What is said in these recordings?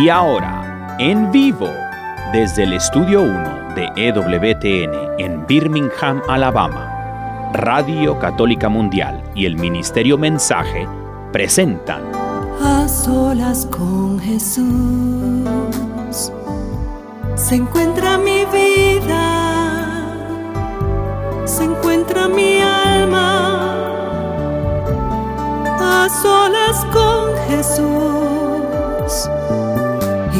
Y ahora, en vivo, desde el Estudio 1 de EWTN en Birmingham, Alabama, Radio Católica Mundial y el Ministerio Mensaje presentan A solas con Jesús se encuentra mi vida, se encuentra mi alma. A solas con Jesús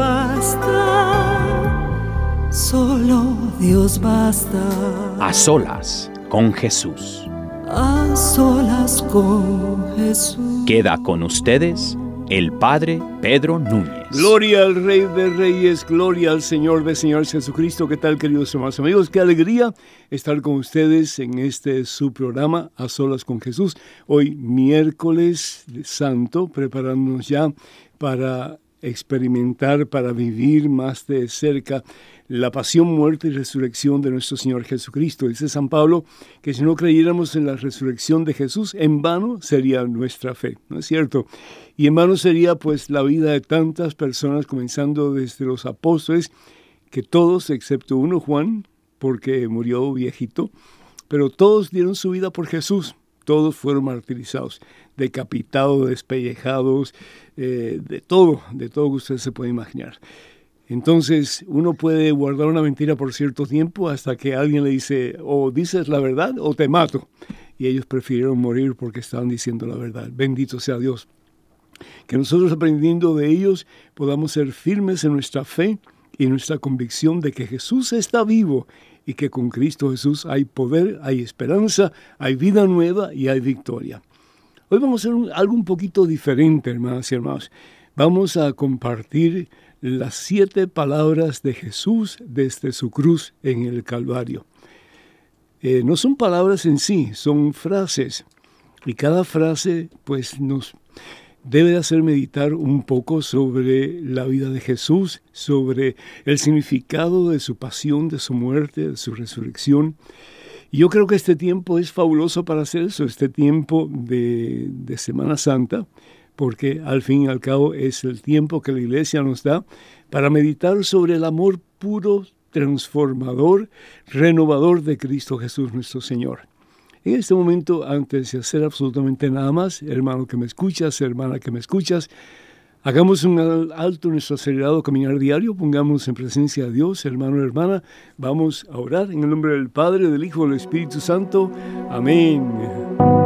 basta, solo Dios basta. A solas con Jesús. A solas con Jesús. Queda con ustedes el Padre Pedro Núñez. Gloria al Rey de Reyes, gloria al Señor de Señor Jesucristo. ¿Qué tal, queridos hermanos amigos? Qué alegría estar con ustedes en este su programa A Solas con Jesús. Hoy miércoles santo, preparándonos ya para experimentar, para vivir más de cerca la pasión, muerte y resurrección de nuestro Señor Jesucristo. Dice San Pablo que si no creyéramos en la resurrección de Jesús, en vano sería nuestra fe, ¿no es cierto? Y en vano sería pues la vida de tantas personas, comenzando desde los apóstoles, que todos, excepto uno, Juan, porque murió viejito, pero todos dieron su vida por Jesús, todos fueron martirizados, decapitados, despellejados, eh, de todo, de todo que usted se puede imaginar. Entonces uno puede guardar una mentira por cierto tiempo hasta que alguien le dice o dices la verdad o te mato. Y ellos prefirieron morir porque estaban diciendo la verdad. Bendito sea Dios. Que nosotros aprendiendo de ellos podamos ser firmes en nuestra fe y nuestra convicción de que Jesús está vivo y que con Cristo Jesús hay poder, hay esperanza, hay vida nueva y hay victoria. Hoy vamos a hacer algo un poquito diferente, hermanas y hermanos. Vamos a compartir las siete palabras de Jesús desde su cruz en el Calvario. Eh, no son palabras en sí, son frases. Y cada frase pues nos debe hacer meditar un poco sobre la vida de Jesús, sobre el significado de su pasión, de su muerte, de su resurrección. Yo creo que este tiempo es fabuloso para hacer eso, este tiempo de, de Semana Santa, porque al fin y al cabo es el tiempo que la iglesia nos da para meditar sobre el amor puro, transformador, renovador de Cristo Jesús nuestro Señor. En este momento, antes de hacer absolutamente nada más, hermano que me escuchas, hermana que me escuchas, hagamos un alto en nuestro acelerado caminar diario, pongamos en presencia de Dios, hermano, hermana, vamos a orar en el nombre del Padre, del Hijo y del Espíritu Santo. Amén.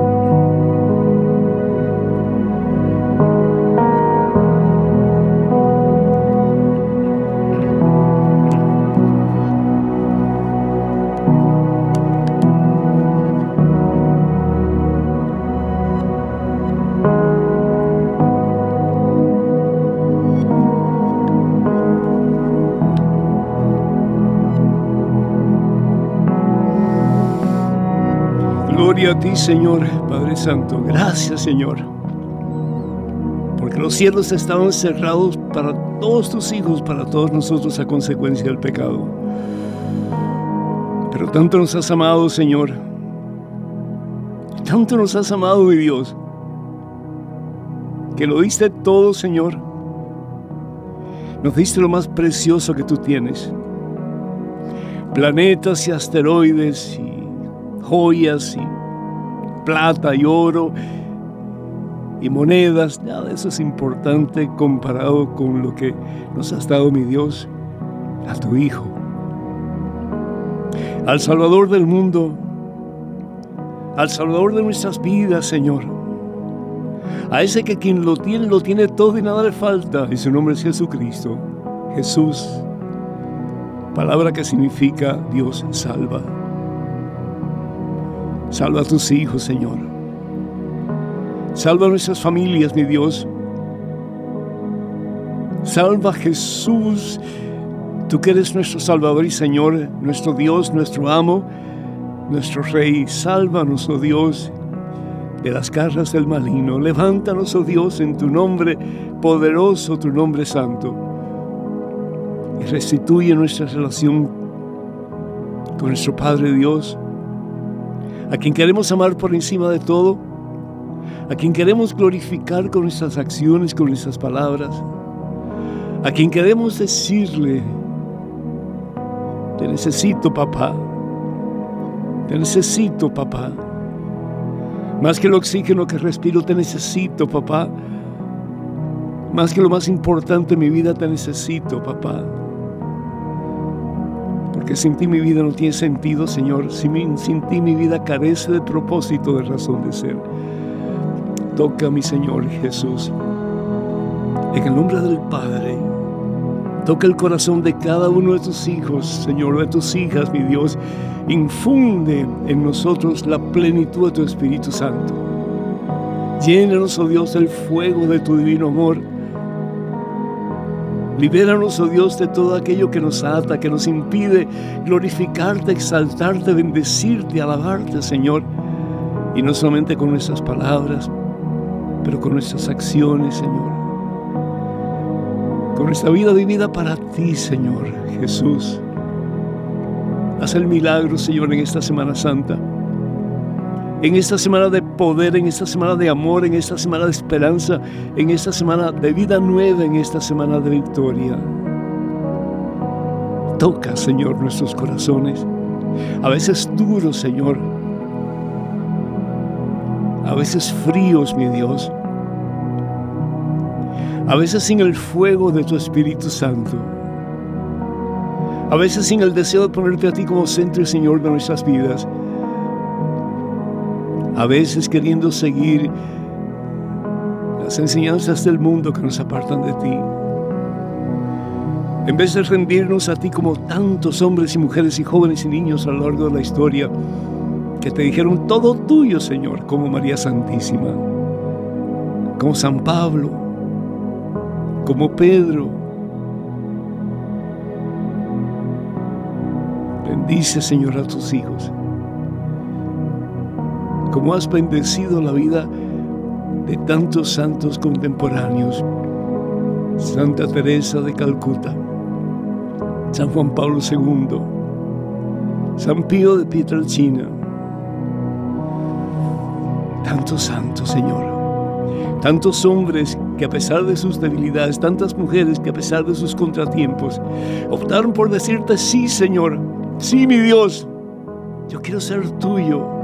Señor, Padre Santo. Gracias, Señor. Porque los cielos estaban cerrados para todos tus hijos, para todos nosotros a consecuencia del pecado. Pero tanto nos has amado, Señor. Tanto nos has amado, mi Dios. Que lo diste todo, Señor. Nos diste lo más precioso que tú tienes. Planetas y asteroides y joyas y plata y oro y monedas, nada de eso es importante comparado con lo que nos has dado mi Dios, a tu Hijo, al Salvador del mundo, al Salvador de nuestras vidas, Señor, a ese que quien lo tiene, lo tiene todo y nada le falta, y su nombre es Jesucristo, Jesús, palabra que significa Dios salva. Salva a tus hijos, Señor. Salva nuestras familias, mi Dios. Salva Jesús, tú que eres nuestro Salvador y Señor, nuestro Dios, nuestro amo, nuestro Rey. Sálvanos, oh Dios, de las garras del maligno. Levántanos, oh Dios, en tu nombre poderoso, tu nombre santo. Y restituye nuestra relación con nuestro Padre Dios, a quien queremos amar por encima de todo, a quien queremos glorificar con nuestras acciones, con nuestras palabras, a quien queremos decirle, te necesito papá, te necesito papá, más que el oxígeno que respiro, te necesito papá, más que lo más importante en mi vida, te necesito papá. Porque sin ti mi vida no tiene sentido, Señor. Sin, sin ti mi vida carece de propósito, de razón de ser. Toca, mi Señor Jesús, en el nombre del Padre. Toca el corazón de cada uno de tus hijos, Señor, de tus hijas, mi Dios. Infunde en nosotros la plenitud de tu Espíritu Santo. Llénanos, oh Dios, del fuego de tu divino amor Libéranos, oh Dios, de todo aquello que nos ata, que nos impide glorificarte, exaltarte, bendecirte, alabarte, Señor. Y no solamente con nuestras palabras, pero con nuestras acciones, Señor. Con nuestra vida vivida para ti, Señor Jesús. Haz el milagro, Señor, en esta Semana Santa en esta semana de poder, en esta semana de amor, en esta semana de esperanza, en esta semana de vida nueva, en esta semana de victoria. Toca, Señor, nuestros corazones, a veces duros, Señor, a veces fríos, mi Dios, a veces sin el fuego de tu Espíritu Santo, a veces sin el deseo de ponerte a ti como centro Señor de nuestras vidas a veces queriendo seguir las enseñanzas del mundo que nos apartan de ti. En vez de rendirnos a ti como tantos hombres y mujeres y jóvenes y niños a lo largo de la historia, que te dijeron todo tuyo, Señor, como María Santísima, como San Pablo, como Pedro. Bendice, Señor, a tus hijos como has bendecido la vida de tantos santos contemporáneos. Santa Teresa de Calcuta, San Juan Pablo II, San Pío de Pietrelcina. Tantos santos, Señor. Tantos hombres que a pesar de sus debilidades, tantas mujeres que a pesar de sus contratiempos, optaron por decirte, sí, Señor, sí, mi Dios, yo quiero ser tuyo,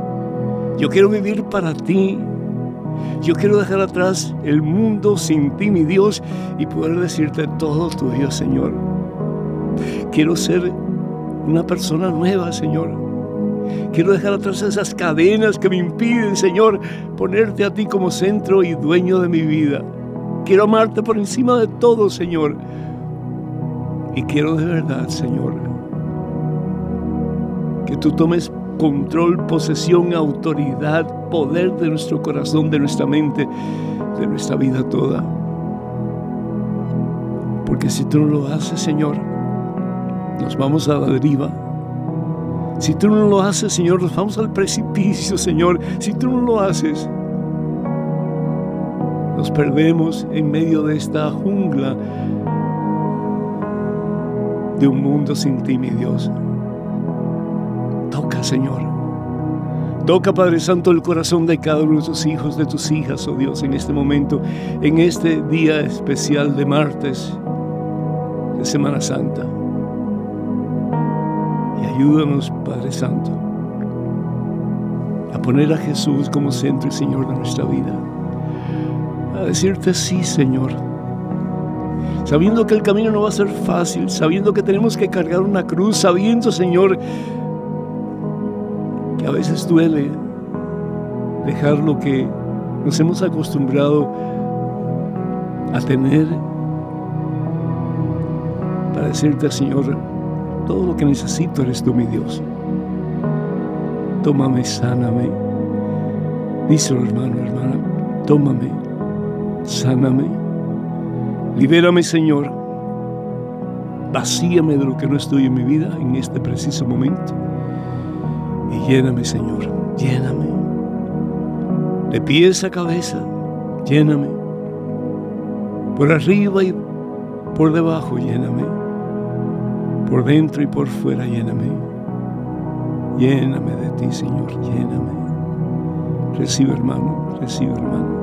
yo quiero vivir para ti. Yo quiero dejar atrás el mundo sin ti, mi Dios, y poder decirte todo tuyo, Señor. Quiero ser una persona nueva, Señor. Quiero dejar atrás esas cadenas que me impiden, Señor, ponerte a ti como centro y dueño de mi vida. Quiero amarte por encima de todo, Señor. Y quiero de verdad, Señor, que tú tomes control, posesión, autoridad, poder de nuestro corazón, de nuestra mente, de nuestra vida toda. Porque si tú no lo haces, Señor, nos vamos a la deriva. Si tú no lo haces, Señor, nos vamos al precipicio, Señor. Si tú no lo haces, nos perdemos en medio de esta jungla de un mundo sin ti, mi Dios. Señor. Toca, Padre Santo, el corazón de cada uno de tus hijos, de tus hijas, oh Dios, en este momento, en este día especial de martes de Semana Santa. Y ayúdanos, Padre Santo, a poner a Jesús como centro y Señor de nuestra vida. A decirte sí, Señor. Sabiendo que el camino no va a ser fácil, sabiendo que tenemos que cargar una cruz, sabiendo, Señor, que a veces duele dejar lo que nos hemos acostumbrado a tener para decirte, Señor, todo lo que necesito eres tú, mi Dios. Tómame, sáname. Díselo, hermano, hermana. tómame, sáname, libérame Señor, vacíame de lo que no estoy en mi vida en este preciso momento lléname Señor, lléname, de pies a cabeza, lléname, por arriba y por debajo, lléname, por dentro y por fuera, lléname, lléname de ti Señor, lléname. Recibe hermano, recibe hermano.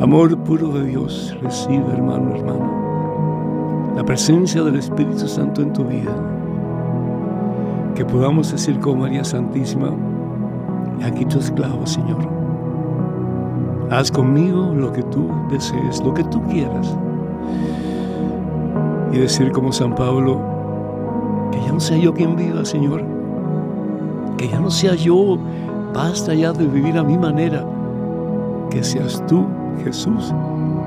Amor puro de Dios, recibe hermano, hermano. La presencia del Espíritu Santo en tu vida. Que podamos decir con María Santísima, aquí tu esclavo, Señor. Haz conmigo lo que tú desees, lo que tú quieras. Y decir como San Pablo, que ya no sea yo quien viva, Señor. Que ya no sea yo Basta ya de vivir a mi manera, que seas tú, Jesús,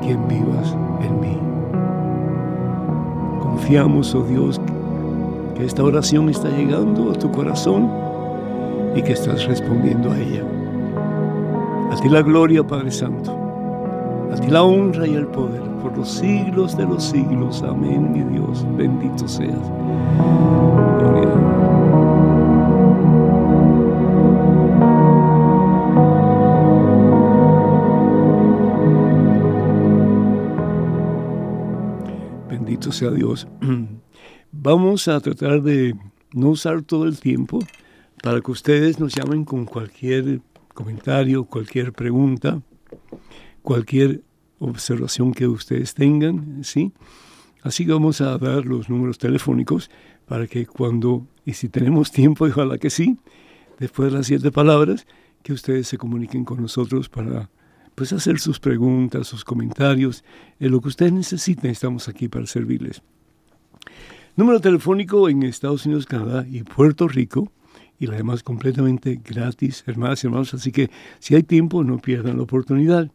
quien vivas en mí. Confiamos, oh Dios, que esta oración está llegando a tu corazón y que estás respondiendo a ella. A ti la gloria, Padre Santo. A ti la honra y el poder por los siglos de los siglos. Amén, mi Dios. Bendito seas. sea Dios. Vamos a tratar de no usar todo el tiempo para que ustedes nos llamen con cualquier comentario, cualquier pregunta, cualquier observación que ustedes tengan, ¿sí? Así que vamos a dar los números telefónicos para que cuando, y si tenemos tiempo, ojalá que sí, después de las siete palabras, que ustedes se comuniquen con nosotros para pues hacer sus preguntas, sus comentarios, en lo que ustedes necesiten, estamos aquí para servirles. Número telefónico en Estados Unidos, Canadá y Puerto Rico, y además completamente gratis, hermanas y hermanos, así que si hay tiempo, no pierdan la oportunidad.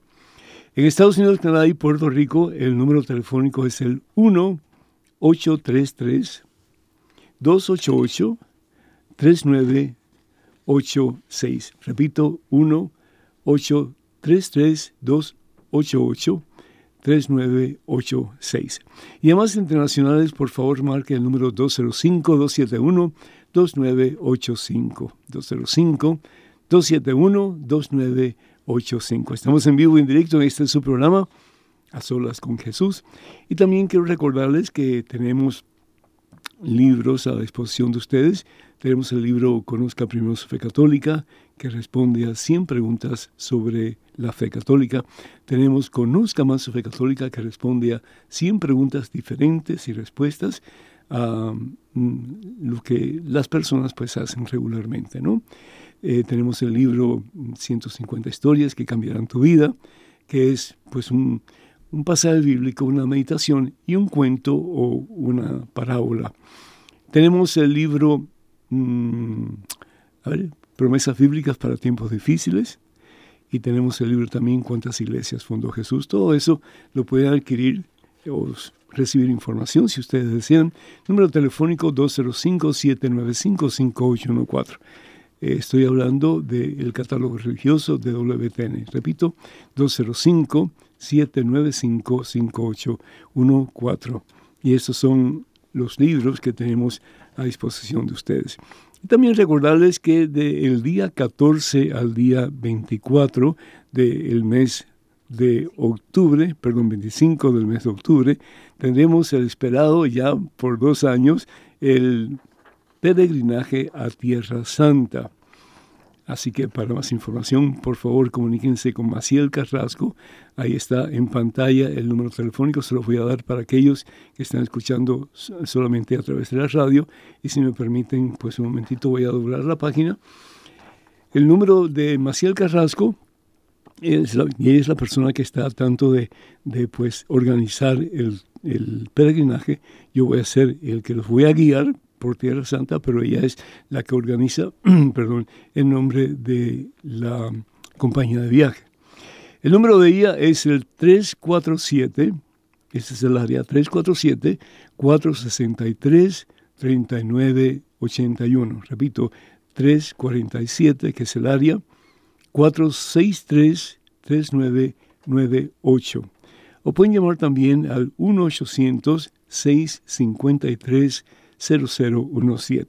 En Estados Unidos, Canadá y Puerto Rico, el número telefónico es el 1-833-288-3986. Repito, 1 833 33288-3986. Y además internacionales, por favor, marque el número 205-271-2985. 205-271-2985. Estamos en vivo y en directo en este su programa, A Solas con Jesús. Y también quiero recordarles que tenemos libros a disposición de ustedes. Tenemos el libro Conozca primero su católica, que responde a 100 preguntas sobre la fe católica. Tenemos Conozca más su fe católica, que responde a 100 preguntas diferentes y respuestas a mm, lo que las personas pues hacen regularmente, ¿no? Eh, tenemos el libro 150 historias que cambiarán tu vida, que es pues un, un pasaje bíblico, una meditación y un cuento o una parábola. Tenemos el libro, mm, a ver, promesas bíblicas para tiempos difíciles. Y tenemos el libro también Cuántas iglesias fundó Jesús. Todo eso lo pueden adquirir o recibir información si ustedes desean. Número telefónico 205-795-5814. Eh, estoy hablando del catálogo religioso de WTN. Repito, 205-795-5814. Y estos son los libros que tenemos a disposición de ustedes. Y también recordarles que del día 14 al día 24 del mes de octubre, perdón, 25 del mes de octubre, tendremos el esperado ya por dos años el peregrinaje a Tierra Santa. Así que para más información, por favor, comuníquense con Maciel Carrasco. Ahí está en pantalla el número telefónico, se lo voy a dar para aquellos que están escuchando solamente a través de la radio. Y si me permiten, pues un momentito voy a doblar la página. El número de Maciel Carrasco es la, y es la persona que está tanto de, de pues, organizar el, el peregrinaje. Yo voy a ser el que los voy a guiar por Tierra Santa, pero ella es la que organiza, perdón, en nombre de la compañía de viaje. El número de ella es el 347, este es el área 347-463-3981. Repito, 347, que es el área 463 3998. O pueden llamar también al 1-800-653-0017.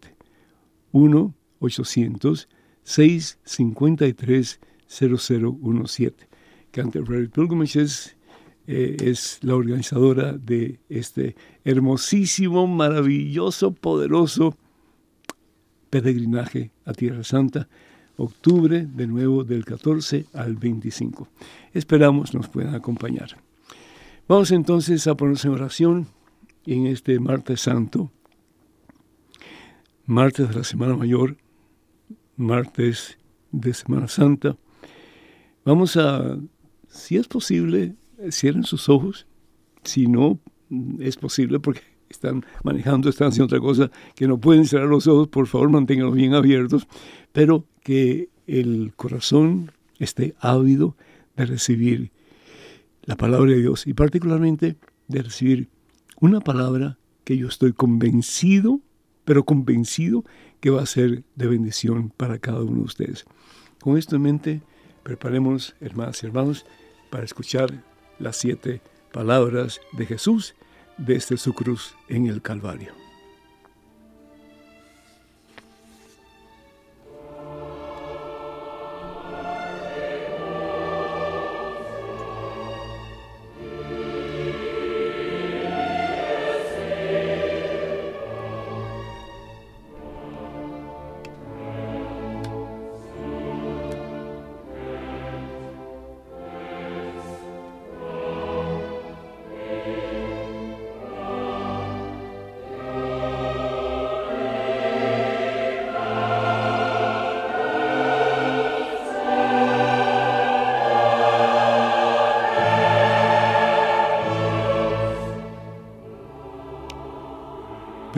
1-800-653-0017. Canterbury Pilgrimages eh, es la organizadora de este hermosísimo, maravilloso, poderoso peregrinaje a Tierra Santa, octubre de nuevo del 14 al 25. Esperamos nos puedan acompañar. Vamos entonces a ponerse en oración en este martes santo, martes de la Semana Mayor, martes de Semana Santa. Vamos a, si es posible, cierren sus ojos. Si no es posible, porque están manejando, están haciendo otra cosa, que no pueden cerrar los ojos, por favor manténganlos bien abiertos, pero que el corazón esté ávido de recibir la palabra de Dios y particularmente de recibir una palabra que yo estoy convencido, pero convencido que va a ser de bendición para cada uno de ustedes. Con esto en mente, preparemos, hermanas y hermanos, para escuchar las siete palabras de Jesús desde su cruz en el Calvario.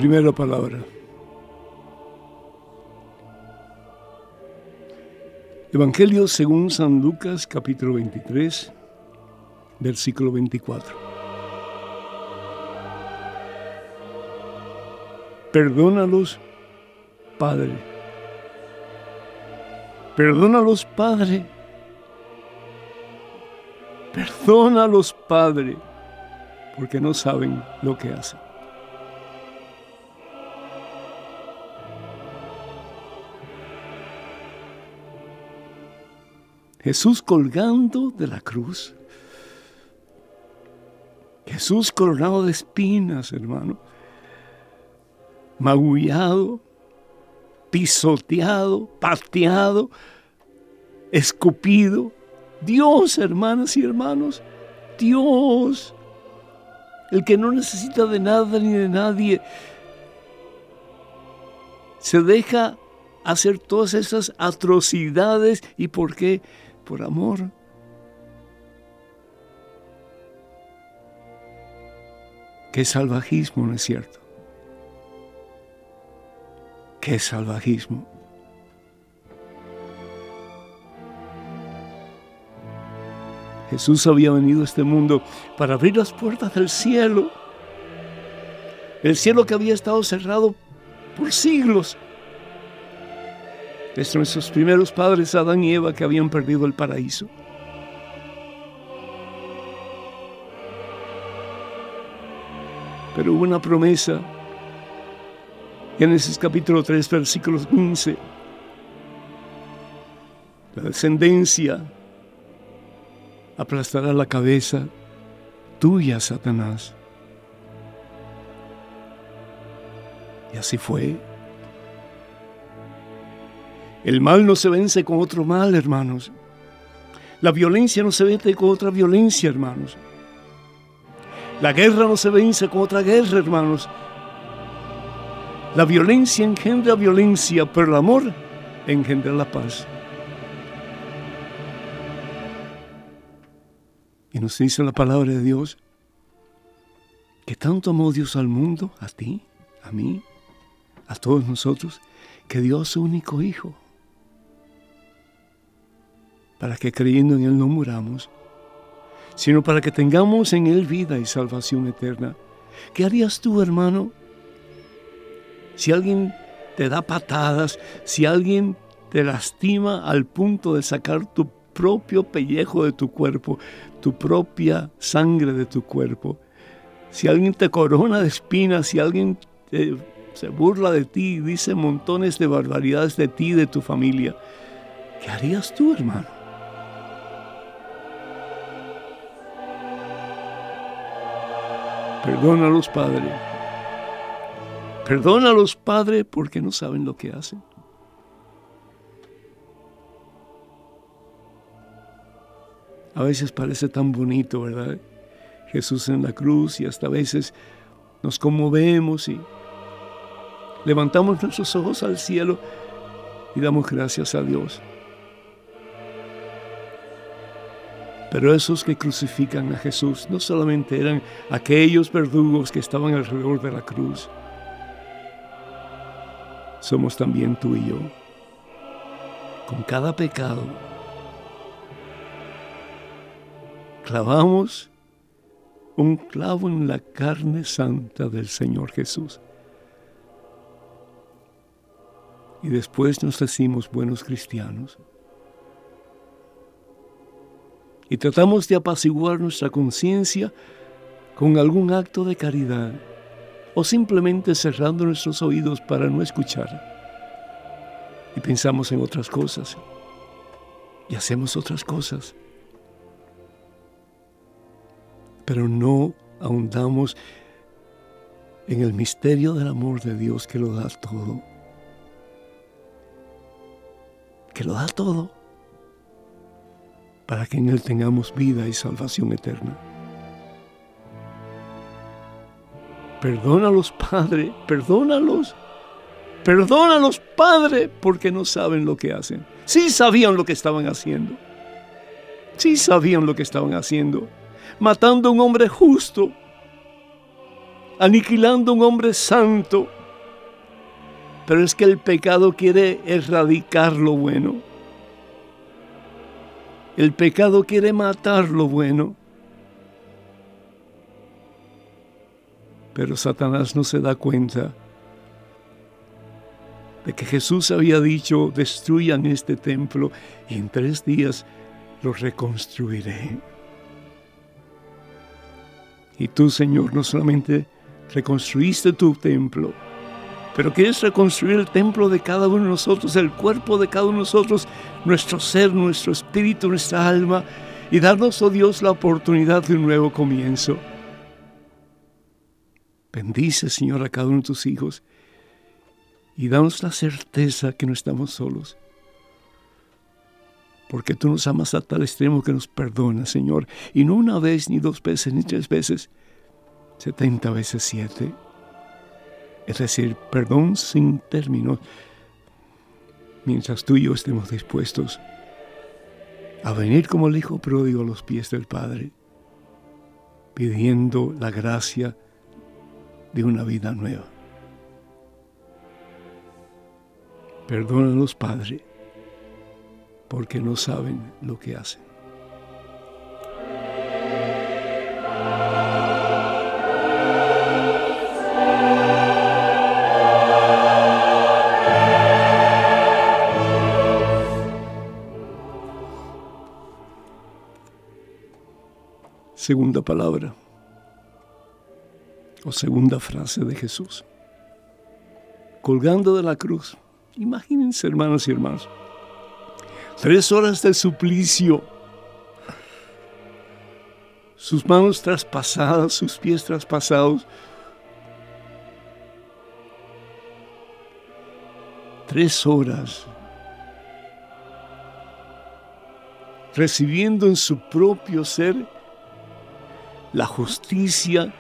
Primera palabra. Evangelio según San Lucas capítulo 23, versículo 24. Perdónalos, Padre. Perdónalos, Padre. Perdónalos, Padre, porque no saben lo que hacen. Jesús colgando de la cruz. Jesús coronado de espinas, hermano. Magullado, pisoteado, pateado, escupido. Dios, hermanas y hermanos, Dios, el que no necesita de nada ni de nadie, se deja hacer todas esas atrocidades. ¿Y por qué? Por amor. Qué salvajismo, ¿no es cierto? Qué salvajismo. Jesús había venido a este mundo para abrir las puertas del cielo. El cielo que había estado cerrado por siglos de nuestros primeros padres, Adán y Eva, que habían perdido el paraíso. Pero hubo una promesa. Génesis capítulo 3, versículos 15. La descendencia aplastará la cabeza tuya, Satanás. Y así fue. El mal no se vence con otro mal, hermanos. La violencia no se vence con otra violencia, hermanos. La guerra no se vence con otra guerra, hermanos. La violencia engendra violencia, pero el amor engendra la paz. Y nos dice la palabra de Dios que tanto amó Dios al mundo, a ti, a mí, a todos nosotros, que dio a su único Hijo para que creyendo en Él no muramos, sino para que tengamos en Él vida y salvación eterna. ¿Qué harías tú, hermano? Si alguien te da patadas, si alguien te lastima al punto de sacar tu propio pellejo de tu cuerpo, tu propia sangre de tu cuerpo. Si alguien te corona de espinas, si alguien se burla de ti y dice montones de barbaridades de ti y de tu familia, ¿qué harías tú, hermano? Perdónalos, Padre. Perdónalos, Padre, porque no saben lo que hacen. A veces parece tan bonito, ¿verdad? Jesús en la cruz y hasta a veces nos conmovemos y levantamos nuestros ojos al cielo y damos gracias a Dios. Pero esos que crucifican a Jesús no solamente eran aquellos verdugos que estaban alrededor de la cruz, somos también tú y yo. Con cada pecado clavamos un clavo en la carne santa del Señor Jesús. Y después nos decimos buenos cristianos y tratamos de apaciguar nuestra conciencia con algún acto de caridad o simplemente cerrando nuestros oídos para no escuchar. Y pensamos en otras cosas y hacemos otras cosas. Pero no ahondamos en el misterio del amor de Dios que lo da todo. Que lo da todo para que en Él tengamos vida y salvación eterna. Perdónalos, Padre, perdónalos. Perdónalos, Padre, porque no saben lo que hacen. Sí sabían lo que estaban haciendo. Sí sabían lo que estaban haciendo. Matando a un hombre justo. Aniquilando a un hombre santo. Pero es que el pecado quiere erradicar lo bueno. El pecado quiere matar lo bueno. Pero Satanás no se da cuenta de que Jesús había dicho, destruyan este templo y en tres días lo reconstruiré. Y tú, Señor, no solamente reconstruiste tu templo, pero quieres reconstruir el templo de cada uno de nosotros, el cuerpo de cada uno de nosotros, nuestro ser, nuestro espíritu, nuestra alma, y darnos, oh Dios, la oportunidad de un nuevo comienzo. Bendice, Señor, a cada uno de tus hijos y danos la certeza que no estamos solos. Porque tú nos amas a tal extremo que nos perdonas, Señor. Y no una vez, ni dos veces, ni tres veces, setenta veces siete es decir, perdón sin término, mientras tú y yo estemos dispuestos a venir como el Hijo pródigo a los pies del Padre, pidiendo la gracia de una vida nueva. Perdónanos, Padre, porque no saben lo que hacen. Segunda palabra o segunda frase de Jesús. Colgando de la cruz. Imagínense, hermanos y hermanos, tres horas de suplicio, sus manos traspasadas, sus pies traspasados, tres horas recibiendo en su propio ser la justicia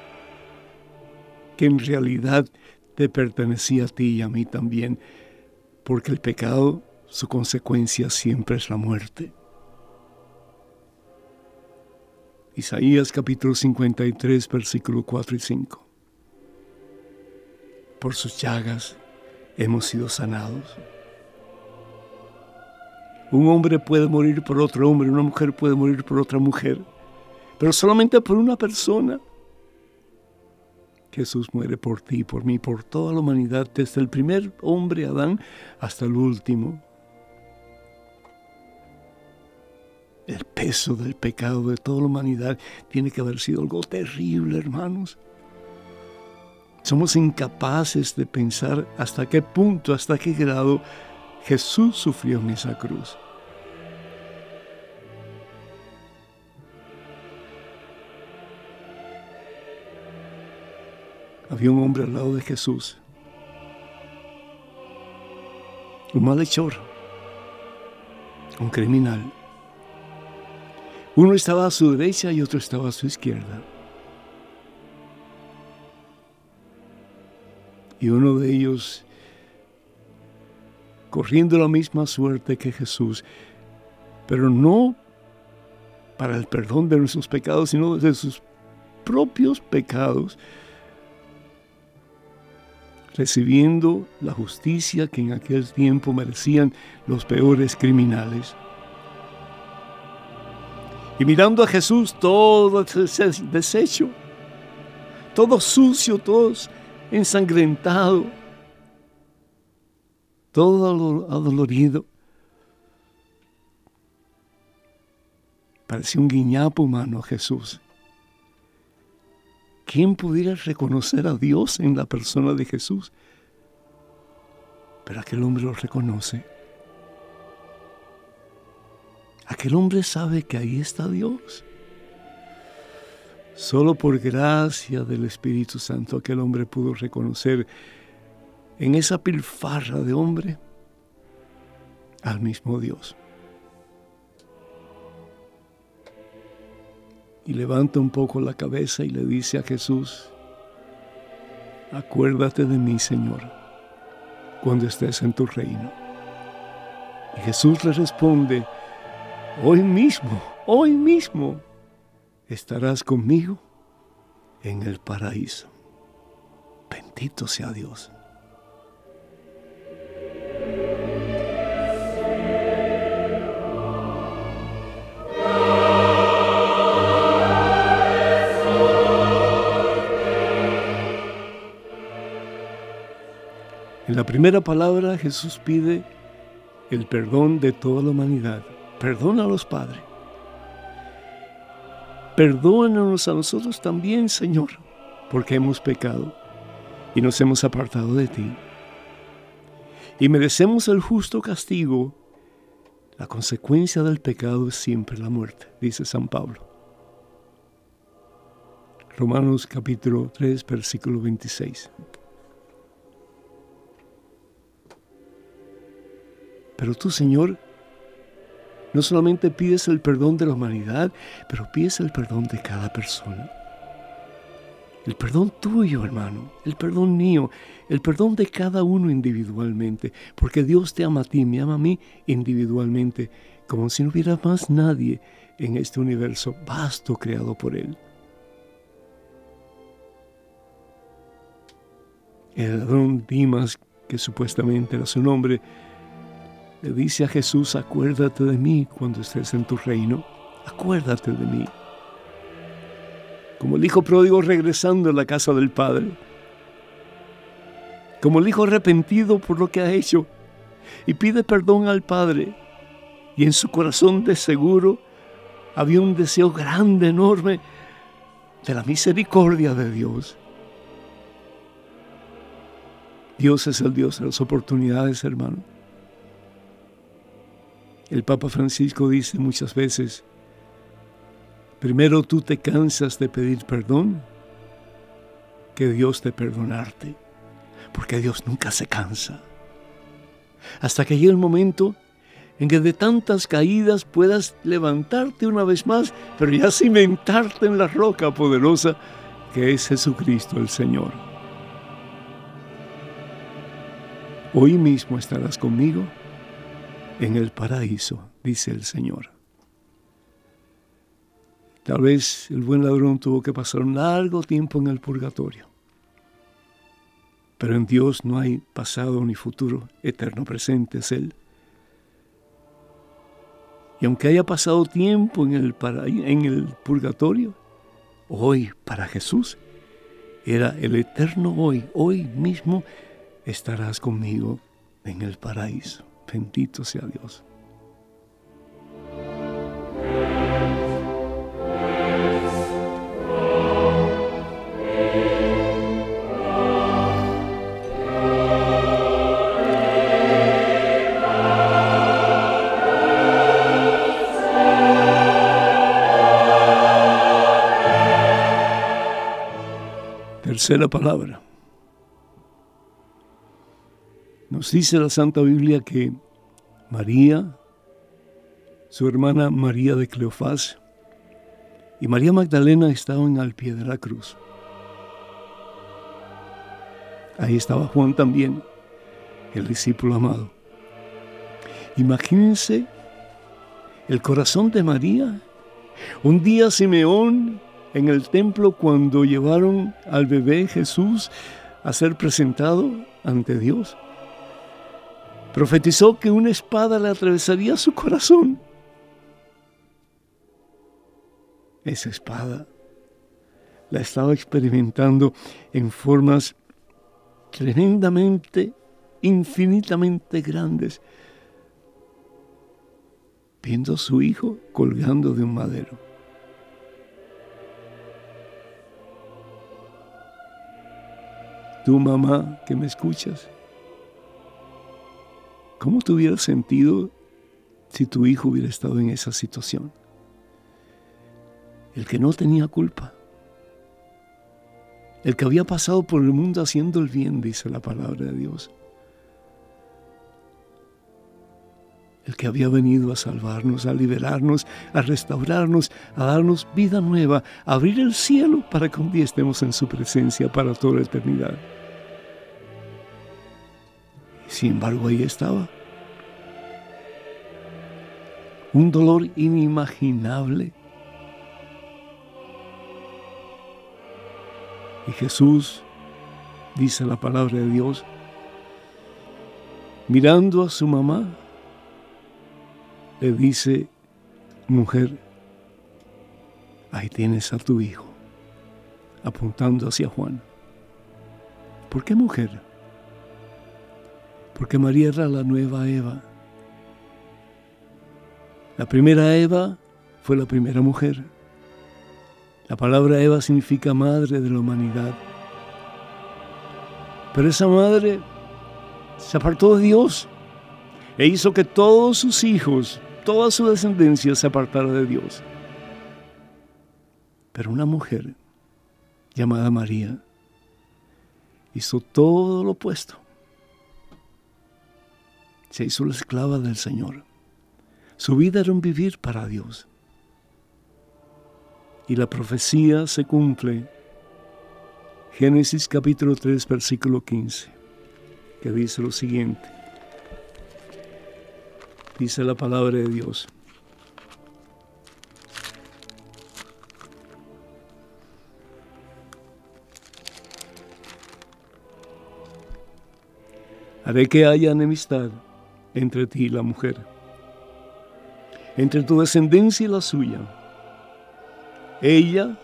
que en realidad te pertenecía a ti y a mí también, porque el pecado, su consecuencia siempre es la muerte. Isaías capítulo 53, versículo 4 y 5. Por sus llagas hemos sido sanados. Un hombre puede morir por otro hombre, una mujer puede morir por otra mujer pero solamente por una persona. Jesús muere por ti, por mí, por toda la humanidad, desde el primer hombre Adán hasta el último. el peso del pecado de toda la humanidad tiene que haber sido algo terrible, hermanos. Somos incapaces de pensar hasta qué punto, hasta qué grado Jesús sufrió en esa cruz. Había un hombre al lado de Jesús, un malhechor, un criminal. Uno estaba a su derecha y otro estaba a su izquierda. Y uno de ellos, corriendo la misma suerte que Jesús, pero no para el perdón de nuestros pecados, sino de sus propios pecados, recibiendo la justicia que en aquel tiempo merecían los peores criminales y mirando a Jesús todo deshecho, todo sucio, todo ensangrentado, todo adolorido. Parecía un guiñapo humano Jesús. ¿Quién pudiera reconocer a Dios en la persona de Jesús? Pero aquel hombre lo reconoce Aquel hombre sabe que ahí está Dios. Solo por gracia del Espíritu Santo aquel hombre pudo reconocer en esa pilfarra de hombre al mismo Dios. Y levanta un poco la cabeza y le dice a Jesús, acuérdate de mí, Señor, cuando estés en tu reino. Y Jesús le responde, hoy mismo, hoy mismo, estarás conmigo en el paraíso. Bendito sea Dios. La primera palabra Jesús pide el perdón de toda la humanidad. Perdónalos, Padre. Perdónanos a nosotros también, Señor, porque hemos pecado y nos hemos apartado de ti. Y merecemos el justo castigo. La consecuencia del pecado es siempre la muerte, dice San Pablo. Romanos capítulo 3, versículo 26. Pero tú, Señor, no solamente pides el perdón de la humanidad, pero pides el perdón de cada persona. El perdón tuyo, hermano, el perdón mío, el perdón de cada uno individualmente, porque Dios te ama a ti, me ama a mí individualmente, como si no hubiera más nadie en este universo vasto creado por Él. El ladrón Dimas, que supuestamente era su nombre, le dice a Jesús, acuérdate de mí cuando estés en tu reino, acuérdate de mí. Como el hijo pródigo regresando a la casa del Padre, como el hijo arrepentido por lo que ha hecho y pide perdón al Padre, y en su corazón de seguro había un deseo grande, enorme, de la misericordia de Dios. Dios es el Dios de las oportunidades, hermano. El Papa Francisco dice muchas veces, primero tú te cansas de pedir perdón que Dios de perdonarte, porque Dios nunca se cansa. Hasta que llegue el momento en que de tantas caídas puedas levantarte una vez más, pero ya cimentarte en la roca poderosa que es Jesucristo el Señor. Hoy mismo estarás conmigo en el paraíso, dice el Señor. Tal vez el buen ladrón tuvo que pasar un largo tiempo en el purgatorio. Pero en Dios no hay pasado ni futuro, eterno presente es Él. Y aunque haya pasado tiempo en el, en el purgatorio, hoy para Jesús era el eterno hoy. Hoy mismo estarás conmigo en el paraíso. Bendito sea Dios. Tercera palabra. Nos dice la Santa Biblia que María, su hermana María de Cleofás y María Magdalena estaban al pie de la cruz. Ahí estaba Juan también, el discípulo amado. Imagínense el corazón de María. Un día Simeón en el templo cuando llevaron al bebé Jesús a ser presentado ante Dios. Profetizó que una espada le atravesaría su corazón. Esa espada la estaba experimentando en formas tremendamente, infinitamente grandes, viendo a su hijo colgando de un madero. Tu mamá que me escuchas, ¿cómo te hubieras sentido si tu hijo hubiera estado en esa situación? El que no tenía culpa, el que había pasado por el mundo haciendo el bien, dice la palabra de Dios. El que había venido a salvarnos, a liberarnos, a restaurarnos, a darnos vida nueva, a abrir el cielo para que un día estemos en su presencia para toda la eternidad. Sin embargo, ahí estaba. Un dolor inimaginable. Y Jesús, dice la palabra de Dios, mirando a su mamá, le dice, mujer, ahí tienes a tu hijo, apuntando hacia Juan. ¿Por qué mujer? Porque María era la nueva Eva. La primera Eva fue la primera mujer. La palabra Eva significa madre de la humanidad. Pero esa madre se apartó de Dios e hizo que todos sus hijos, toda su descendencia se apartara de Dios. Pero una mujer llamada María hizo todo lo opuesto se hizo la esclava del Señor. Su vida era un vivir para Dios. Y la profecía se cumple. Génesis capítulo 3, versículo 15, que dice lo siguiente. Dice la palabra de Dios. Haré que haya enemistad entre ti y la mujer, entre tu descendencia y la suya. Ella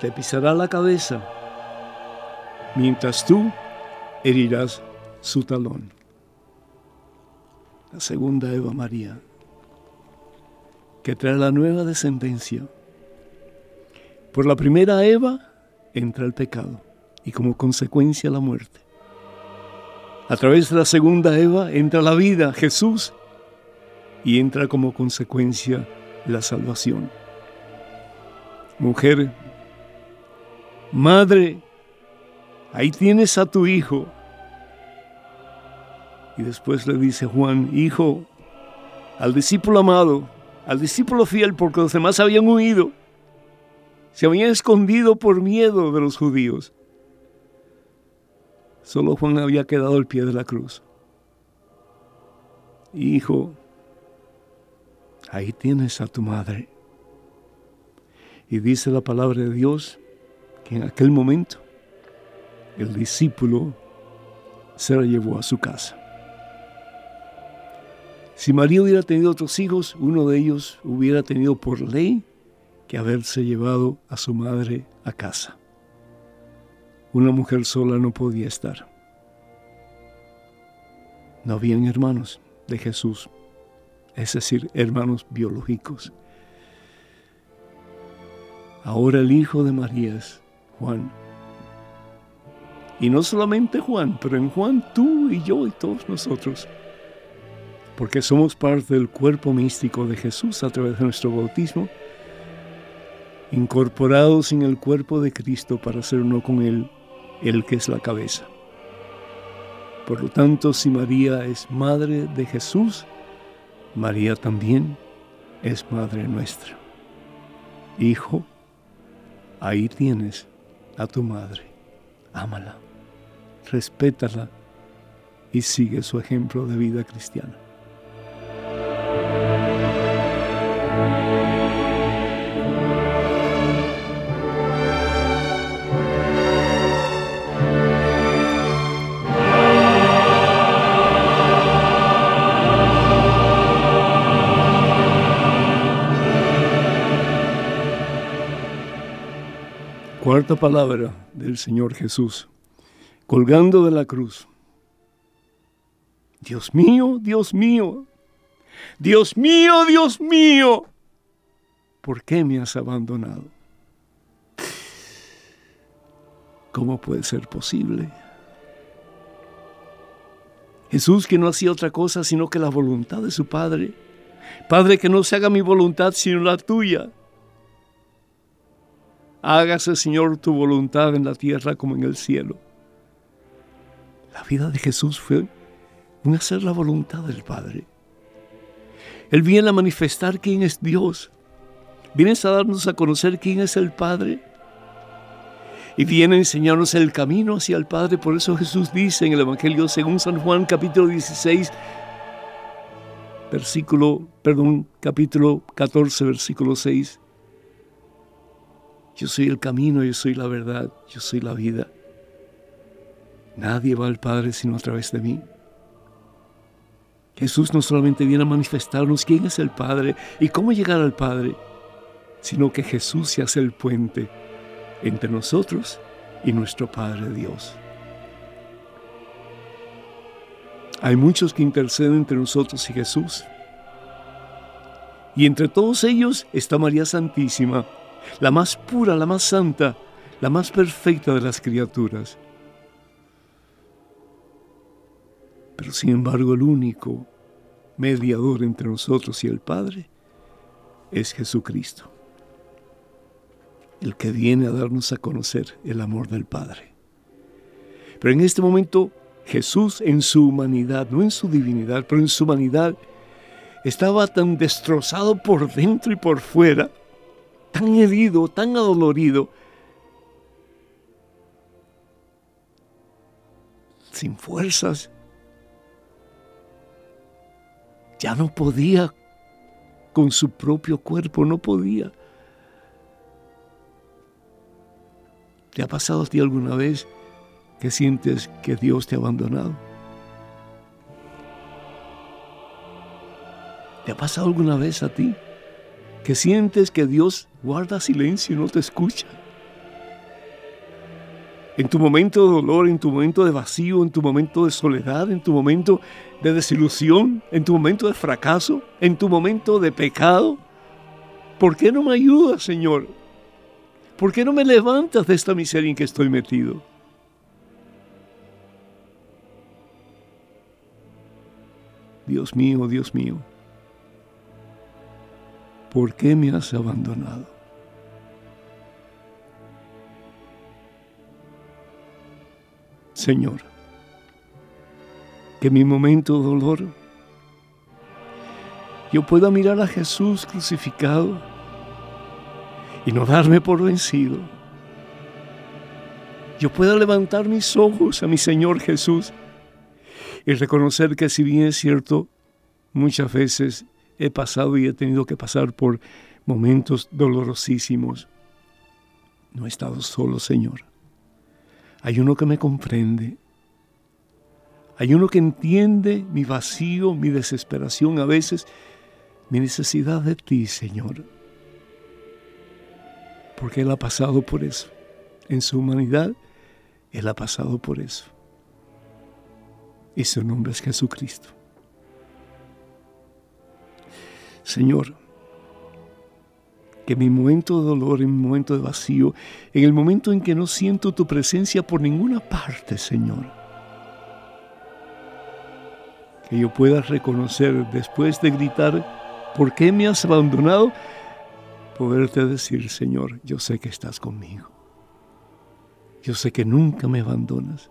te pisará la cabeza, mientras tú herirás su talón. La segunda Eva María, que trae la nueva descendencia. Por la primera Eva entra el pecado y como consecuencia la muerte. A través de la segunda Eva entra la vida, Jesús, y entra como consecuencia la salvación. Mujer, madre, ahí tienes a tu hijo. Y después le dice Juan, hijo, al discípulo amado, al discípulo fiel, porque los demás habían huido, se habían escondido por miedo de los judíos. Solo Juan había quedado al pie de la cruz. Hijo, ahí tienes a tu madre. Y dice la palabra de Dios que en aquel momento el discípulo se la llevó a su casa. Si María hubiera tenido otros hijos, uno de ellos hubiera tenido por ley que haberse llevado a su madre a casa. Una mujer sola no podía estar. No habían hermanos de Jesús, es decir, hermanos biológicos. Ahora el hijo de María es Juan. Y no solamente Juan, pero en Juan tú y yo y todos nosotros. Porque somos parte del cuerpo místico de Jesús a través de nuestro bautismo incorporados en el cuerpo de Cristo para ser uno con Él, el que es la cabeza. Por lo tanto, si María es madre de Jesús, María también es madre nuestra. Hijo, ahí tienes a tu madre. Ámala, respétala y sigue su ejemplo de vida cristiana. Cuarta palabra del Señor Jesús, colgando de la cruz. Dios mío, Dios mío, Dios mío, Dios mío, ¿por qué me has abandonado? ¿Cómo puede ser posible? Jesús que no hacía otra cosa sino que la voluntad de su Padre. Padre, que no se haga mi voluntad sino la tuya. Hágase, Señor, tu voluntad en la tierra como en el cielo. La vida de Jesús fue un hacer la voluntad del Padre. Él viene a manifestar quién es Dios. Viene a darnos a conocer quién es el Padre. Y viene a enseñarnos el camino hacia el Padre. Por eso Jesús dice en el Evangelio según San Juan capítulo 16, versículo, perdón, capítulo 14, versículo 6. Yo soy el camino, yo soy la verdad, yo soy la vida. Nadie va al Padre sino a través de mí. Jesús no solamente viene a manifestarnos quién es el Padre y cómo llegar al Padre, sino que Jesús se hace el puente entre nosotros y nuestro Padre Dios. Hay muchos que interceden entre nosotros y Jesús. Y entre todos ellos está María Santísima, la más pura, la más santa, la más perfecta de las criaturas. Pero sin embargo el único mediador entre nosotros y el Padre es Jesucristo, el que viene a darnos a conocer el amor del Padre. Pero en este momento Jesús en su humanidad, no en su divinidad, pero en su humanidad, estaba tan destrozado por dentro y por fuera tan herido, tan adolorido, sin fuerzas. Ya no podía con su propio cuerpo, no podía. ¿Te ha pasado a ti alguna vez que sientes que Dios te ha abandonado? ¿Te ha pasado alguna vez a ti que sientes que Dios guarda silencio y no te escucha. En tu momento de dolor, en tu momento de vacío, en tu momento de soledad, en tu momento de desilusión, en tu momento de fracaso, en tu momento de pecado. ¿Por qué no me ayudas, Señor? ¿Por qué no me levantas de esta miseria en que estoy metido? Dios mío, Dios mío, ¿por qué me has abandonado? Señor, que mi momento de dolor yo pueda mirar a Jesús crucificado y no darme por vencido. Yo pueda levantar mis ojos a mi Señor Jesús y reconocer que si bien es cierto, muchas veces he pasado y he tenido que pasar por momentos dolorosísimos, no he estado solo, Señor. Hay uno que me comprende. Hay uno que entiende mi vacío, mi desesperación, a veces mi necesidad de ti, Señor. Porque Él ha pasado por eso. En su humanidad, Él ha pasado por eso. Y su nombre es Jesucristo. Señor, que mi momento de dolor, en mi momento de vacío, en el momento en que no siento tu presencia por ninguna parte, Señor, que yo pueda reconocer después de gritar, ¿por qué me has abandonado? poderte decir, Señor, yo sé que estás conmigo. Yo sé que nunca me abandonas.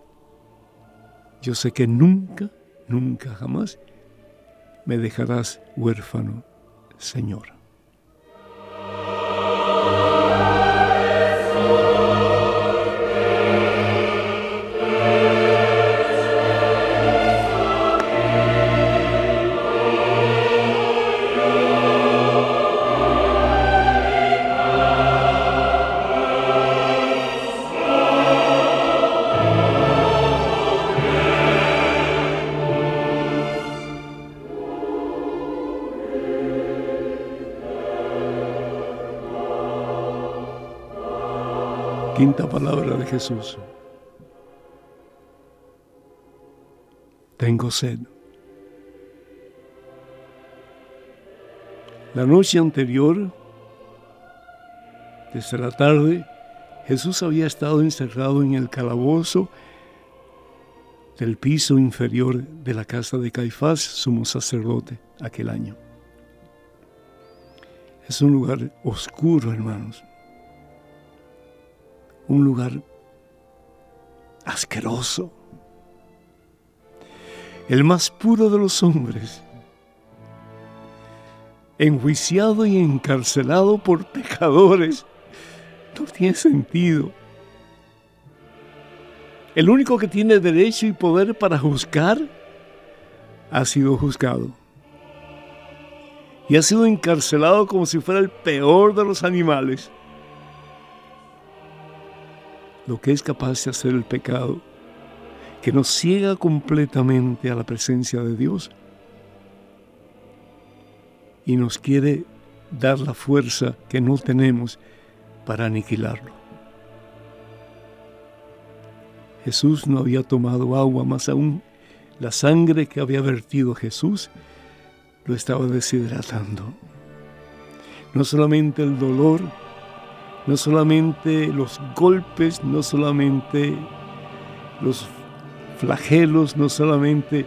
Yo sé que nunca, nunca, jamás me dejarás huérfano, Señor. De Jesús. Tengo sed. La noche anterior, desde la tarde, Jesús había estado encerrado en el calabozo del piso inferior de la casa de Caifás, sumo sacerdote, aquel año. Es un lugar oscuro, hermanos un lugar asqueroso, el más puro de los hombres, enjuiciado y encarcelado por pecadores. No tiene sentido. El único que tiene derecho y poder para juzgar ha sido juzgado. Y ha sido encarcelado como si fuera el peor de los animales lo que es capaz de hacer el pecado, que nos ciega completamente a la presencia de Dios y nos quiere dar la fuerza que no tenemos para aniquilarlo. Jesús no había tomado agua, más aún la sangre que había vertido Jesús lo estaba deshidratando. No solamente el dolor, no solamente los golpes, no solamente los flagelos, no solamente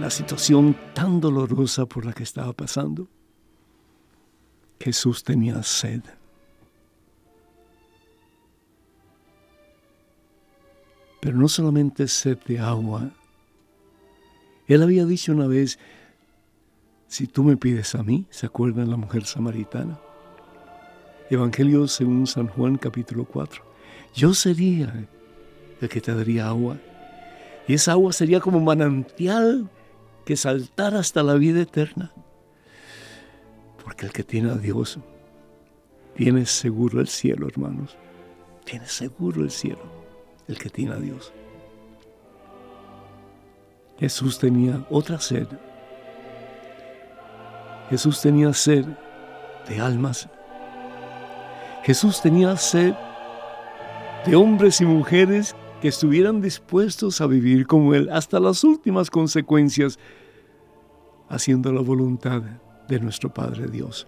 la situación tan dolorosa por la que estaba pasando. Jesús tenía sed. Pero no solamente sed de agua. Él había dicho una vez, si tú me pides a mí, ¿se acuerdan la mujer samaritana? Evangelio según San Juan capítulo 4. Yo sería el que te daría agua. Y esa agua sería como manantial que saltara hasta la vida eterna. Porque el que tiene a Dios tiene seguro el cielo, hermanos. Tiene seguro el cielo, el que tiene a Dios. Jesús tenía otra sed. Jesús tenía sed de almas Jesús tenía sed de hombres y mujeres que estuvieran dispuestos a vivir como Él hasta las últimas consecuencias, haciendo la voluntad de nuestro Padre Dios.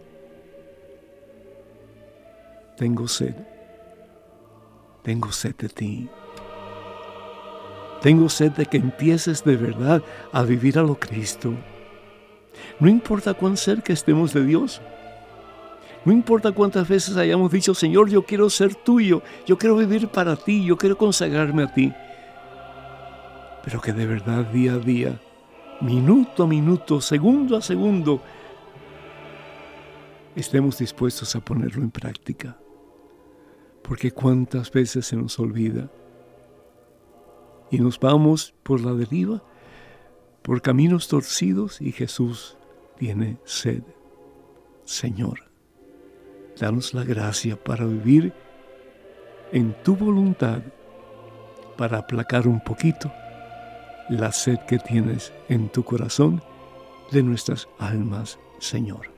Tengo sed, tengo sed de ti. Tengo sed de que empieces de verdad a vivir a lo Cristo. No importa cuán cerca estemos de Dios, no importa cuántas veces hayamos dicho, Señor, yo quiero ser tuyo, yo quiero vivir para ti, yo quiero consagrarme a ti. Pero que de verdad día a día, minuto a minuto, segundo a segundo, estemos dispuestos a ponerlo en práctica. Porque cuántas veces se nos olvida y nos vamos por la deriva, por caminos torcidos y Jesús tiene sed. Señor, Danos la gracia para vivir en tu voluntad, para aplacar un poquito la sed que tienes en tu corazón de nuestras almas, Señor.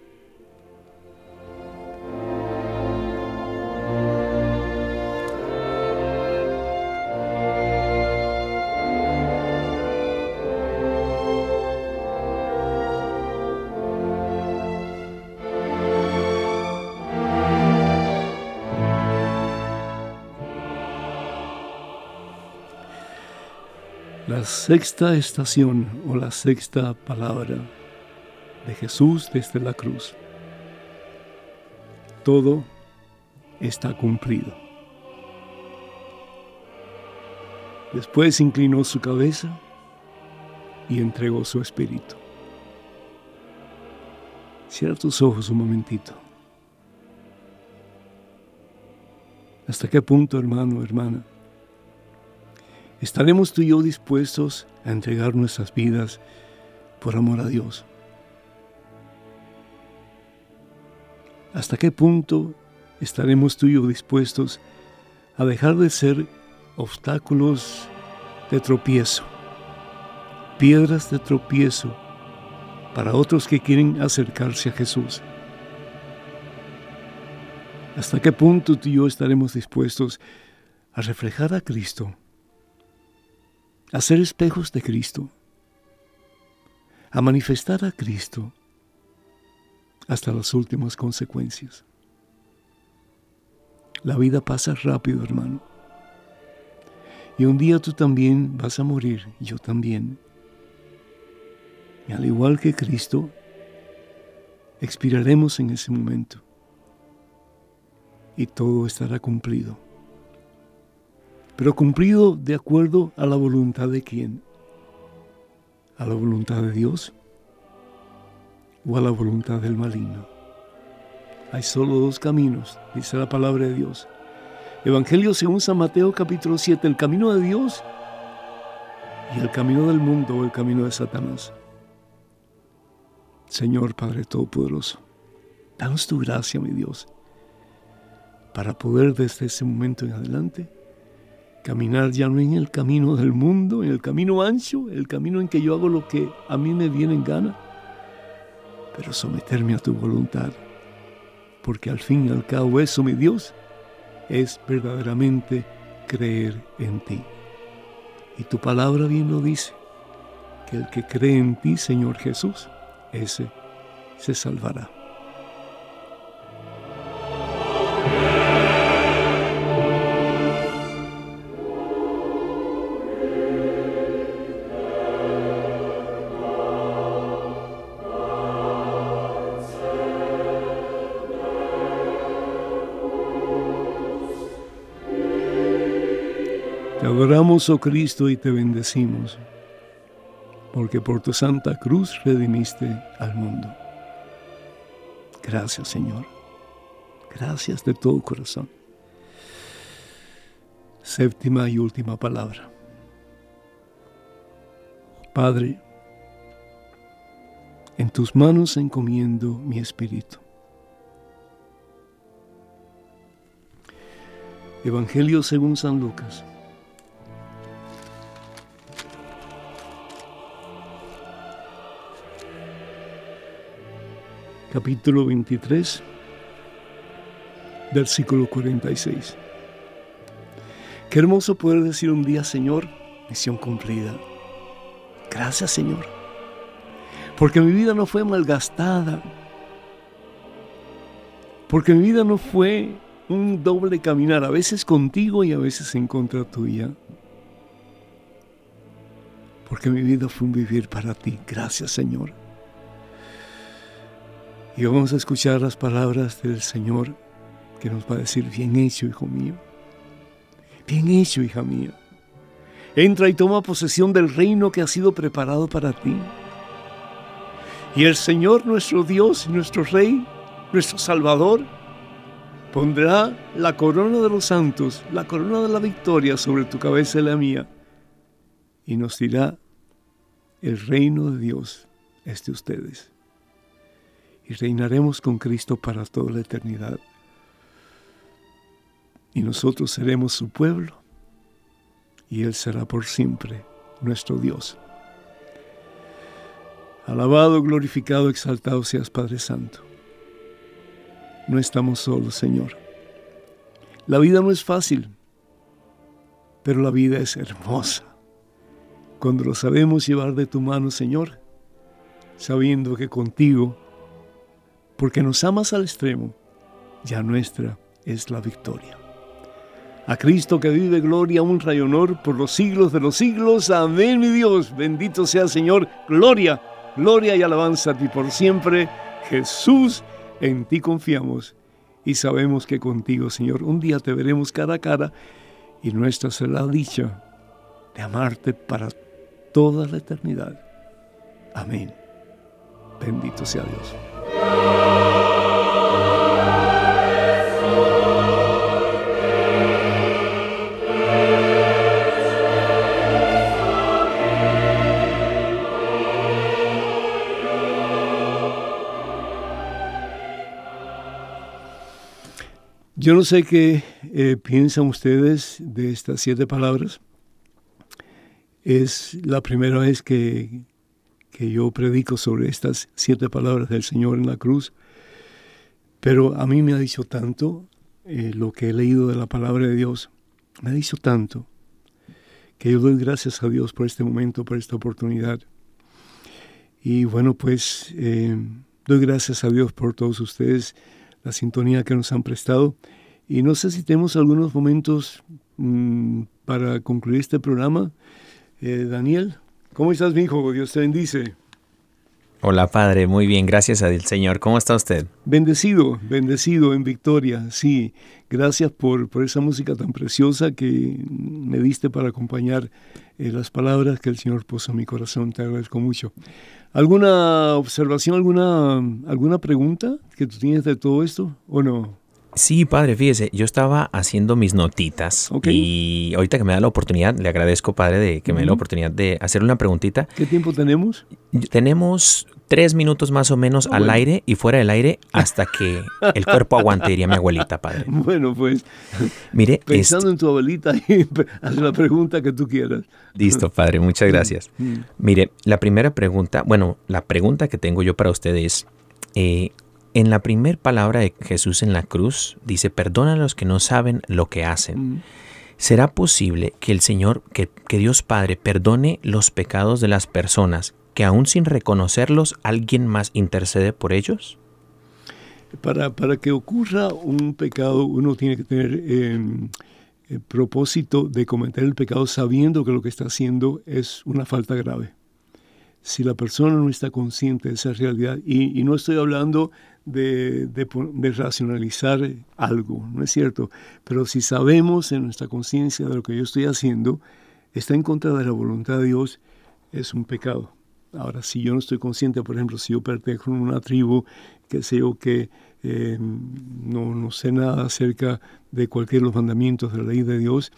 Sexta estación o la sexta palabra de Jesús desde la cruz. todo está cumplido. Después inclinó su cabeza y entregó su espíritu. Cierra tus ojos un momentito. ¿Hasta qué punto, hermano, hermana? ¿Estaremos tú y yo dispuestos a entregar nuestras vidas por amor a Dios? ¿Hasta qué punto estaremos tú y yo dispuestos a dejar de ser obstáculos de tropiezo, piedras de tropiezo para otros que quieren acercarse a Jesús? ¿Hasta qué punto tú y yo estaremos dispuestos a reflejar a Cristo, a ser espejos de Cristo, a manifestar a Cristo hasta las últimas consecuencias? La vida pasa rápido, hermano. Y un día tú también vas a morir, yo también. Y al igual que Cristo, expiraremos en ese momento y todo estará cumplido. Pero cumplido de acuerdo a la voluntad de quién? ¿A la voluntad de Dios o a la voluntad del maligno? Hay solo dos caminos, dice la palabra de Dios. Evangelio según San Mateo capítulo 7, el camino de Dios y el camino del mundo o el camino de Satanás. Señor Padre Todopoderoso, danos tu gracia, mi Dios para poder desde ese momento en adelante caminar ya no en el camino del mundo, en el camino ancho, el camino en que yo hago lo que a mí me viene en gana, pero someterme a tu voluntad, porque al fin y al cabo eso, mi Dios, es verdaderamente creer en ti. Y tu palabra bien lo dice, que el que cree en ti, Señor Jesús, ese se salvará. Cristo, y te bendecimos, porque por tu santa cruz redimiste al mundo. Gracias, Señor. Gracias de todo corazón. Séptima y última palabra. Padre, en tus manos encomiendo mi espíritu. Evangelio según San Lucas. Capítulo 23, versículo 46. Qué hermoso poder decir un día, Señor, misión cumplida. Gracias, Señor. Porque mi vida no fue malgastada. Porque mi vida no fue un doble caminar, a veces contigo y a veces en contra tuya. Porque mi vida fue un vivir para ti. Gracias, Señor. Y vamos a escuchar las palabras del Señor que nos va a decir, bien hecho, hijo mío. Bien hecho, hija mía. Entra y toma posesión del reino que ha sido preparado para ti. Y el Señor nuestro Dios, nuestro Rey, nuestro Salvador, pondrá la corona de los santos, la corona de la victoria sobre tu cabeza y la mía, y nos dirá, el reino de Dios es de ustedes y reinaremos con Cristo para toda la eternidad. Y nosotros seremos su pueblo y Él será por siempre nuestro Dios. Alabado, glorificado, exaltado seas Padre Santo. No estamos solos, Señor. La vida no es fácil, pero la vida es hermosa. Cuando lo sabemos llevar de tu mano, Señor, sabiendo que contigo porque nos amas al extremo, ya nuestra es la victoria. A Cristo que vive gloria, honra y honor por los siglos de los siglos. Amén, mi Dios. Bendito sea Señor. Gloria, gloria y alabanza a ti por siempre. Jesús, en ti confiamos y sabemos que contigo, Señor, un día te veremos cara a cara y nuestra será dicha de amarte para toda la eternidad. Amén. Bendito sea Dios. Yo no sé qué eh, piensan ustedes de estas siete palabras. Es la primera vez que, que yo predico sobre estas siete palabras del Señor en la cruz, pero a mí me ha dicho tanto eh, lo que he leído de la palabra de Dios, me ha dicho tanto que yo doy gracias a Dios por este momento, por esta oportunidad. Y bueno, pues eh, doy gracias a Dios por todos ustedes la sintonía que nos han prestado. Y no sé si tenemos algunos momentos mmm, para concluir este programa. Eh, Daniel, ¿cómo estás, mi hijo? Dios te bendice. Hola, Padre. Muy bien, gracias al Señor. ¿Cómo está usted? Bendecido, bendecido en victoria, sí. Gracias por, por esa música tan preciosa que me diste para acompañar eh, las palabras que el Señor puso en mi corazón. Te agradezco mucho. ¿Alguna observación, alguna, alguna pregunta que tú tienes de todo esto o no? Sí, padre, fíjese, yo estaba haciendo mis notitas okay. y ahorita que me da la oportunidad, le agradezco, padre, de que me dé la oportunidad de hacer una preguntita. ¿Qué tiempo tenemos? Tenemos tres minutos más o menos al bueno. aire y fuera del aire hasta que el cuerpo aguante, diría mi abuelita, padre. Bueno, pues, mire, pensando este... en tu abuelita, haz la pregunta que tú quieras. Listo, padre, muchas gracias. Mire, la primera pregunta, bueno, la pregunta que tengo yo para usted es, eh, en la primera palabra de Jesús en la cruz, dice, perdona a los que no saben lo que hacen. Mm. ¿Será posible que el Señor, que, que, Dios Padre, perdone los pecados de las personas que aún sin reconocerlos alguien más intercede por ellos? Para, para que ocurra un pecado uno tiene que tener eh, el propósito de cometer el pecado sabiendo que lo que está haciendo es una falta grave. Si la persona no está consciente de esa realidad, y, no estoy hablando de, de, racionalizar algo, ¿no es cierto? Pero si sabemos en nuestra conciencia de lo que yo estoy haciendo, está en contra de la voluntad de Dios, es un pecado. Ahora, si yo no estoy consciente, por ejemplo, si yo pertenezco a una tribu, que sé yo que eh, no, no sé nada acerca de cualquiera de los mandamientos de la ley de Dios,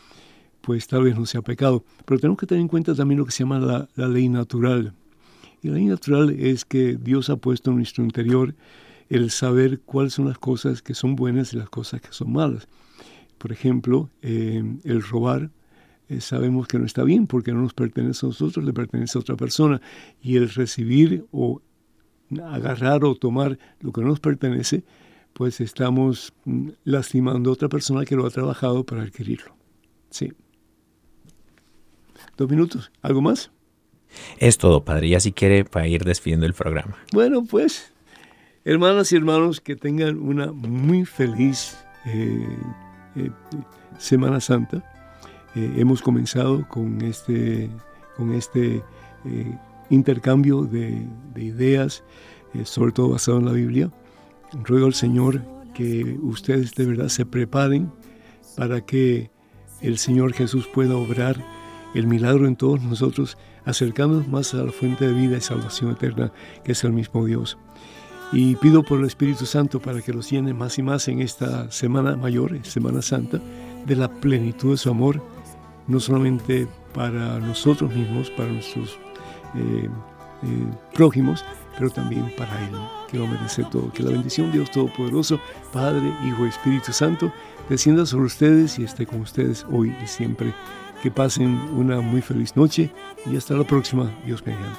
pues tal vez no sea pecado. Pero tenemos que tener en cuenta también lo que se llama la, la ley natural. Y la ley natural es que Dios ha puesto en nuestro interior el saber cuáles son las cosas que son buenas y las cosas que son malas. Por ejemplo, eh, el robar, eh, sabemos que no está bien porque no nos pertenece a nosotros, le pertenece a otra persona. Y el recibir o agarrar o tomar lo que no nos pertenece, pues estamos mm, lastimando a otra persona que lo ha trabajado para adquirirlo. Sí. Dos minutos. ¿Algo más? Es todo, padre. Ya si quiere para ir despidiendo el programa. Bueno, pues Hermanas y hermanos, que tengan una muy feliz eh, eh, Semana Santa. Eh, hemos comenzado con este, con este eh, intercambio de, de ideas, eh, sobre todo basado en la Biblia. Ruego al Señor que ustedes de verdad se preparen para que el Señor Jesús pueda obrar el milagro en todos nosotros, acercándonos más a la fuente de vida y salvación eterna, que es el mismo Dios. Y pido por el Espíritu Santo para que los llene más y más en esta Semana Mayor, Semana Santa, de la plenitud de su amor, no solamente para nosotros mismos, para nuestros eh, eh, prójimos, pero también para Él, que lo merece todo. Que la bendición de Dios Todopoderoso, Padre, Hijo Espíritu Santo, descienda sobre ustedes y esté con ustedes hoy y siempre. Que pasen una muy feliz noche y hasta la próxima, Dios mediante.